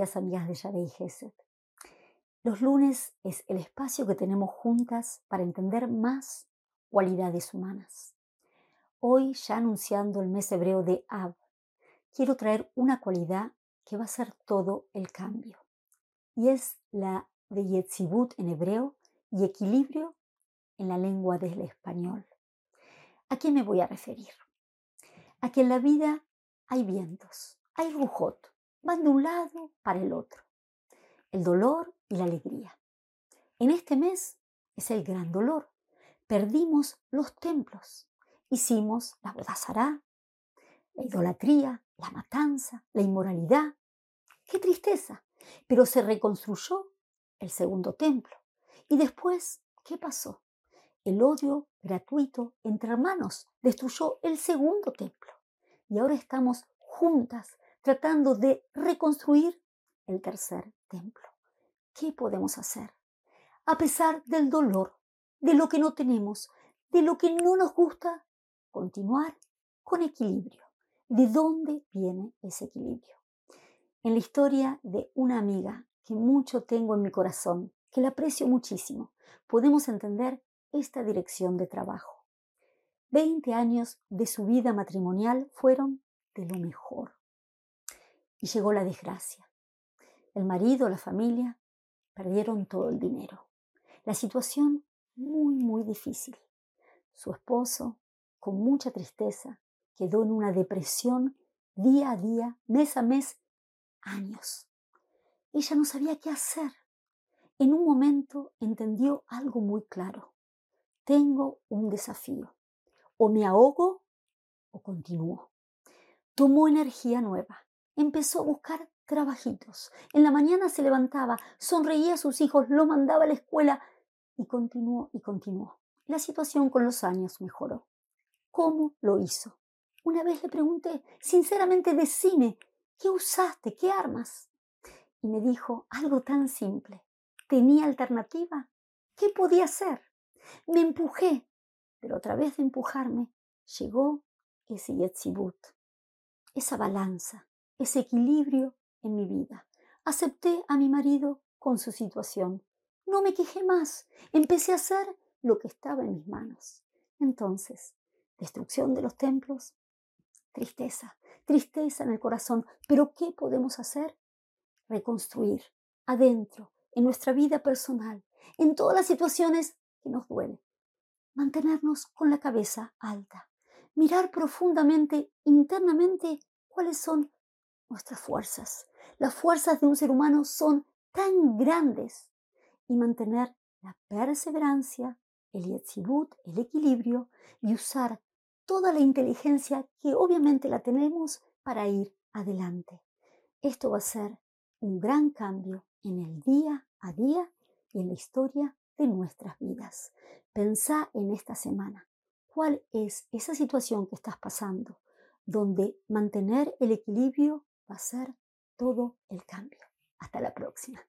queridas amigas de Yahvé y Gesed. Los lunes es el espacio que tenemos juntas para entender más cualidades humanas. Hoy, ya anunciando el mes hebreo de Ab, quiero traer una cualidad que va a ser todo el cambio. Y es la de Yetzibut en hebreo y equilibrio en la lengua del español. ¿A qué me voy a referir? A que en la vida hay vientos, hay rujot, van de un lado para el otro. El dolor y la alegría. En este mes es el gran dolor. Perdimos los templos. Hicimos la bodazará, la idolatría, la matanza, la inmoralidad. ¡Qué tristeza! Pero se reconstruyó el segundo templo. Y después, ¿qué pasó? El odio gratuito entre hermanos destruyó el segundo templo. Y ahora estamos juntas tratando de reconstruir el tercer templo. ¿Qué podemos hacer? A pesar del dolor, de lo que no tenemos, de lo que no nos gusta, continuar con equilibrio. ¿De dónde viene ese equilibrio? En la historia de una amiga que mucho tengo en mi corazón, que la aprecio muchísimo, podemos entender esta dirección de trabajo. Veinte años de su vida matrimonial fueron de lo mejor. Y llegó la desgracia. El marido, la familia, perdieron todo el dinero. La situación muy, muy difícil. Su esposo, con mucha tristeza, quedó en una depresión día a día, mes a mes, años. Ella no sabía qué hacer. En un momento entendió algo muy claro. Tengo un desafío. O me ahogo o continúo. Tomó energía nueva empezó a buscar trabajitos. En la mañana se levantaba, sonreía a sus hijos, lo mandaba a la escuela y continuó y continuó. La situación con los años mejoró. ¿Cómo lo hizo? Una vez le pregunté, sinceramente, decime, ¿qué usaste? ¿Qué armas? Y me dijo algo tan simple. ¿Tenía alternativa? ¿Qué podía hacer? Me empujé, pero a través de empujarme llegó ese Yetzibut, esa balanza, ese equilibrio en mi vida. Acepté a mi marido con su situación. No me quejé más. Empecé a hacer lo que estaba en mis manos. Entonces, destrucción de los templos, tristeza, tristeza en el corazón. Pero ¿qué podemos hacer? Reconstruir adentro, en nuestra vida personal, en todas las situaciones que nos duelen. Mantenernos con la cabeza alta. Mirar profundamente, internamente, cuáles son nuestras fuerzas. Las fuerzas de un ser humano son tan grandes y mantener la perseverancia, el yetzibut, el equilibrio y usar toda la inteligencia que obviamente la tenemos para ir adelante. Esto va a ser un gran cambio en el día a día y en la historia de nuestras vidas. Pensá en esta semana. ¿Cuál es esa situación que estás pasando? Donde mantener el equilibrio va a ser todo el cambio. Hasta la próxima.